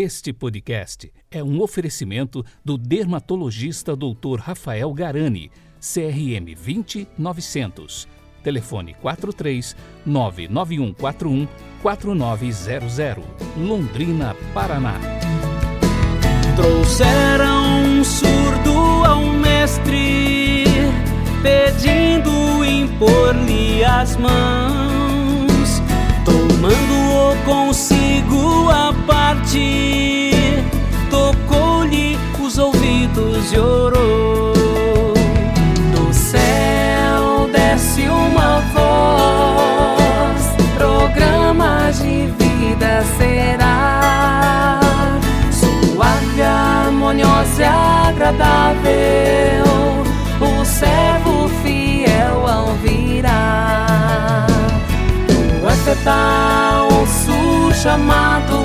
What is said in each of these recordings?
Este podcast é um oferecimento do dermatologista Dr. Rafael Garani, CRM 20900. Telefone 43 99141 4900. Londrina, Paraná. Trouxeram um surdo ao mestre, pedindo impor-lhe as mãos, consigo a parte, tocou-lhe os ouvidos e orou. Do céu desce uma voz, programa de vida será suave, harmoniosa e agradável. O servo fiel ouvirá. Tu é o chamado.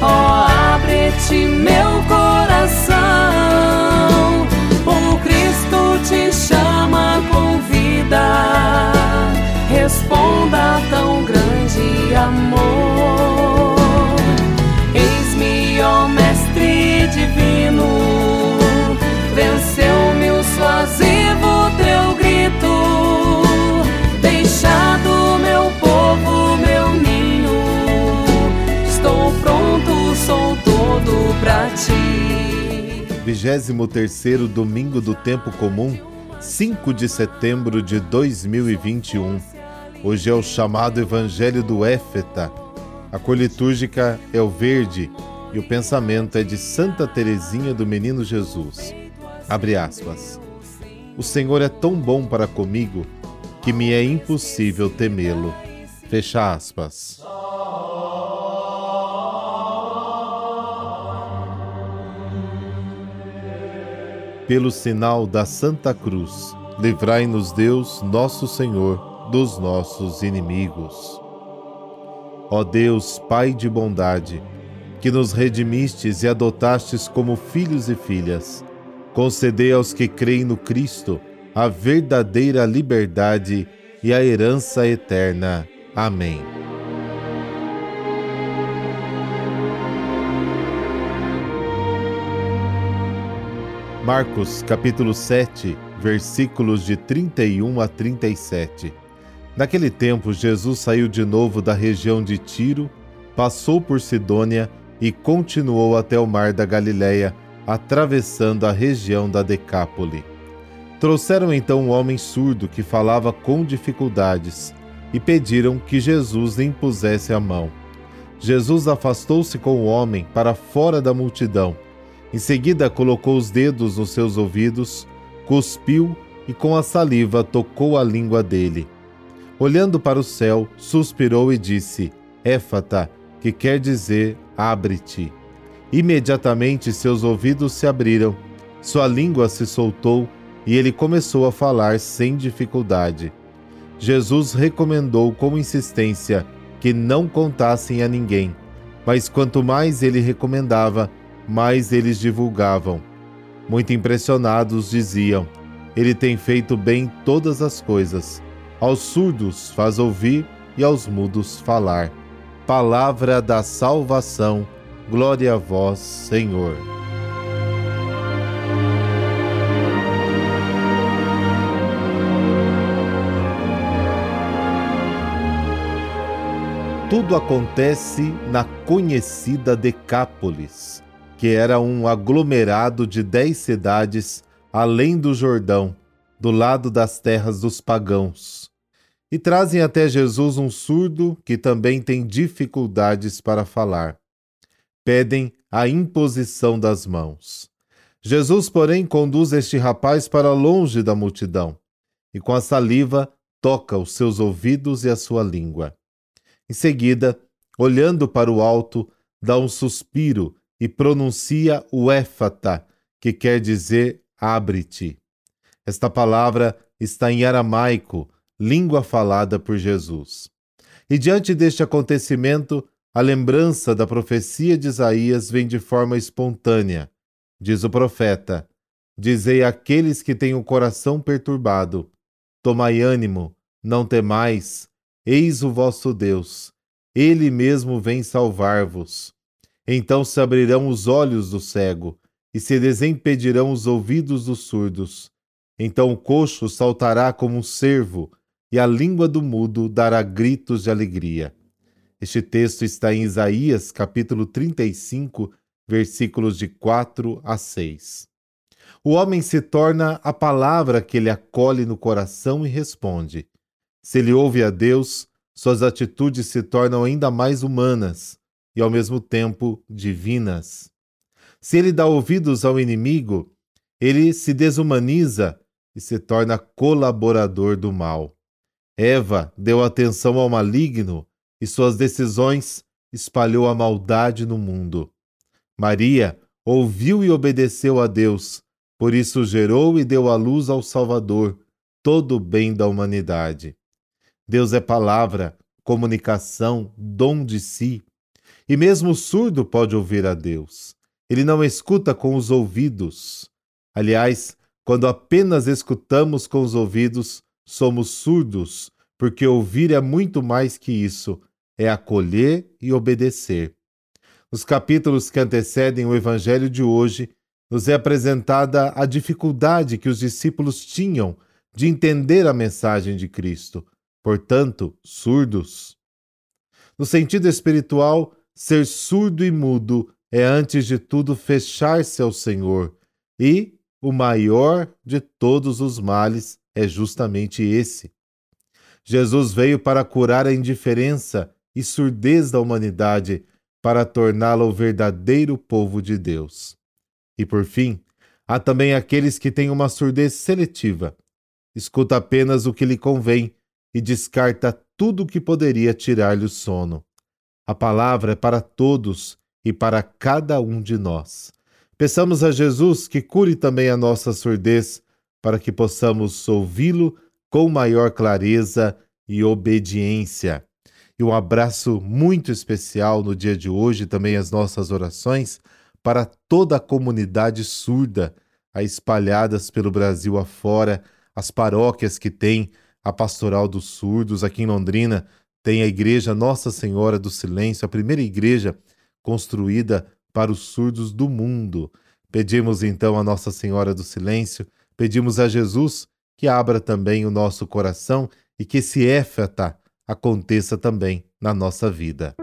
Ó, oh, abre-te meu coração. O Cristo te chama, convida. 23º domingo do tempo comum, 5 de setembro de 2021. Hoje é o chamado Evangelho do Éfeta. A cor litúrgica é o verde e o pensamento é de Santa Teresinha do Menino Jesus. Abre aspas. O Senhor é tão bom para comigo que me é impossível temê-lo. Fecha aspas. Pelo sinal da Santa Cruz, livrai-nos Deus, nosso Senhor, dos nossos inimigos. Ó Deus, Pai de bondade, que nos redimistes e adotastes como filhos e filhas, concedei aos que creem no Cristo a verdadeira liberdade e a herança eterna. Amém. Marcos capítulo 7, versículos de 31 a 37. Naquele tempo, Jesus saiu de novo da região de Tiro, passou por Sidônia e continuou até o mar da Galileia, atravessando a região da Decápole. Trouxeram então um homem surdo que falava com dificuldades e pediram que Jesus lhe impusesse a mão. Jesus afastou-se com o homem para fora da multidão. Em seguida, colocou os dedos nos seus ouvidos, cuspiu e com a saliva tocou a língua dele. Olhando para o céu, suspirou e disse: Éfata, que quer dizer abre-te. Imediatamente seus ouvidos se abriram, sua língua se soltou e ele começou a falar sem dificuldade. Jesus recomendou com insistência que não contassem a ninguém, mas quanto mais ele recomendava, mais eles divulgavam. Muito impressionados diziam: Ele tem feito bem todas as coisas aos surdos faz ouvir e aos mudos falar. Palavra da salvação, glória a vós, Senhor. Tudo acontece na conhecida Decápolis, que era um aglomerado de dez cidades além do Jordão, do lado das terras dos pagãos e trazem até Jesus um surdo que também tem dificuldades para falar. Pedem a imposição das mãos. Jesus, porém, conduz este rapaz para longe da multidão e, com a saliva, toca os seus ouvidos e a sua língua. Em seguida, olhando para o alto, dá um suspiro e pronuncia o éfata, que quer dizer abre-te. Esta palavra está em aramaico língua falada por Jesus. E diante deste acontecimento, a lembrança da profecia de Isaías vem de forma espontânea. Diz o profeta: Dizei àqueles que têm o coração perturbado: Tomai ânimo, não temais, eis o vosso Deus. Ele mesmo vem salvar-vos. Então se abrirão os olhos do cego e se desempedirão os ouvidos dos surdos. Então o coxo saltará como um cervo e a língua do mudo dará gritos de alegria. Este texto está em Isaías, capítulo 35, versículos de 4 a 6. O homem se torna a palavra que ele acolhe no coração e responde. Se ele ouve a Deus, suas atitudes se tornam ainda mais humanas e, ao mesmo tempo, divinas. Se ele dá ouvidos ao inimigo, ele se desumaniza e se torna colaborador do mal. Eva deu atenção ao maligno e suas decisões espalhou a maldade no mundo. Maria ouviu e obedeceu a Deus, por isso gerou e deu à luz ao Salvador, todo o bem da humanidade. Deus é palavra, comunicação, dom de si. E mesmo o surdo pode ouvir a Deus. Ele não escuta com os ouvidos. Aliás, quando apenas escutamos com os ouvidos, somos surdos, porque ouvir é muito mais que isso, é acolher e obedecer. Nos capítulos que antecedem o evangelho de hoje, nos é apresentada a dificuldade que os discípulos tinham de entender a mensagem de Cristo, portanto, surdos. No sentido espiritual, ser surdo e mudo é, antes de tudo, fechar-se ao Senhor, e o maior de todos os males é justamente esse. Jesus veio para curar a indiferença e surdez da humanidade, para torná-la o verdadeiro povo de Deus. E por fim, há também aqueles que têm uma surdez seletiva. Escuta apenas o que lhe convém e descarta tudo o que poderia tirar-lhe o sono. A palavra é para todos e para cada um de nós. Peçamos a Jesus que cure também a nossa surdez, para que possamos ouvi-lo com maior clareza e obediência. E um abraço muito especial no dia de hoje, também as nossas orações para toda a comunidade surda, espalhadas pelo Brasil afora, as paróquias que tem a Pastoral dos Surdos, aqui em Londrina, tem a Igreja Nossa Senhora do Silêncio, a primeira igreja construída para os surdos do mundo. Pedimos então a Nossa Senhora do Silêncio, pedimos a Jesus que abra também o nosso coração e que esse éfata aconteça também na nossa vida.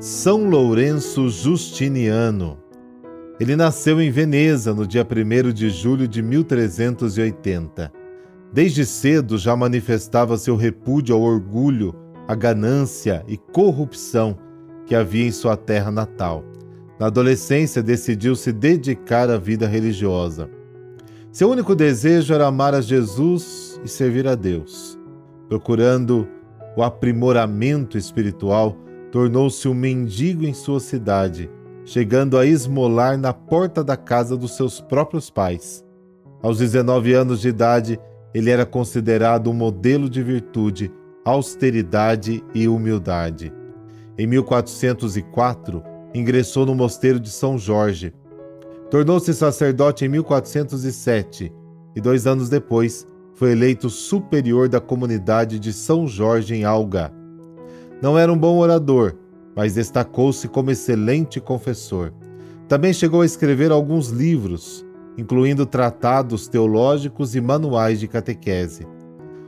São Lourenço Justiniano. Ele nasceu em Veneza no dia 1 de julho de 1380. Desde cedo já manifestava seu repúdio ao orgulho, à ganância e corrupção que havia em sua terra natal. Na adolescência, decidiu se dedicar à vida religiosa. Seu único desejo era amar a Jesus e servir a Deus. Procurando o aprimoramento espiritual, tornou-se um mendigo em sua cidade, chegando a esmolar na porta da casa dos seus próprios pais. Aos 19 anos de idade, ele era considerado um modelo de virtude, austeridade e humildade. Em 1404, ingressou no mosteiro de São Jorge. Tornou-se sacerdote em 1407 e, dois anos depois, foi eleito superior da comunidade de São Jorge em Alga. Não era um bom orador, mas destacou-se como excelente confessor. Também chegou a escrever alguns livros, incluindo tratados teológicos e manuais de catequese.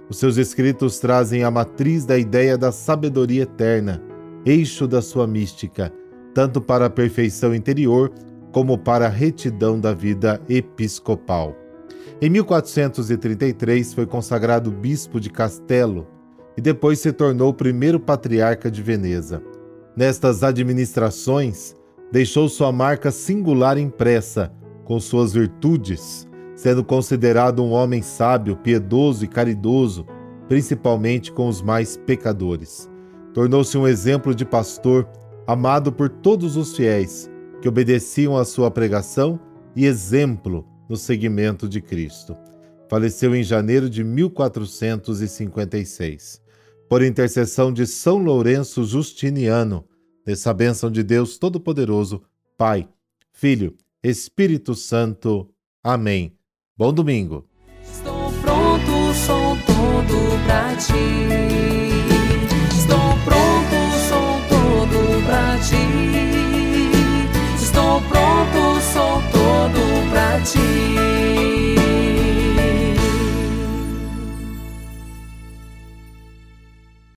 Os seus escritos trazem a matriz da ideia da sabedoria eterna, eixo da sua mística, tanto para a perfeição interior como para a retidão da vida episcopal. Em 1433 foi consagrado bispo de Castelo, e depois se tornou o primeiro patriarca de Veneza. Nestas administrações, deixou sua marca singular impressa, com suas virtudes, sendo considerado um homem sábio, piedoso e caridoso, principalmente com os mais pecadores. Tornou-se um exemplo de pastor, amado por todos os fiéis, que obedeciam à sua pregação e exemplo no seguimento de Cristo. Faleceu em janeiro de 1456 por intercessão de São Lourenço Justiniano, Nessa bênção de Deus Todo-Poderoso, Pai, Filho, Espírito Santo. Amém. Bom domingo. Estou pronto, sou todo para ti. Estou pronto, sou todo para ti. Estou pronto, sou todo pra ti.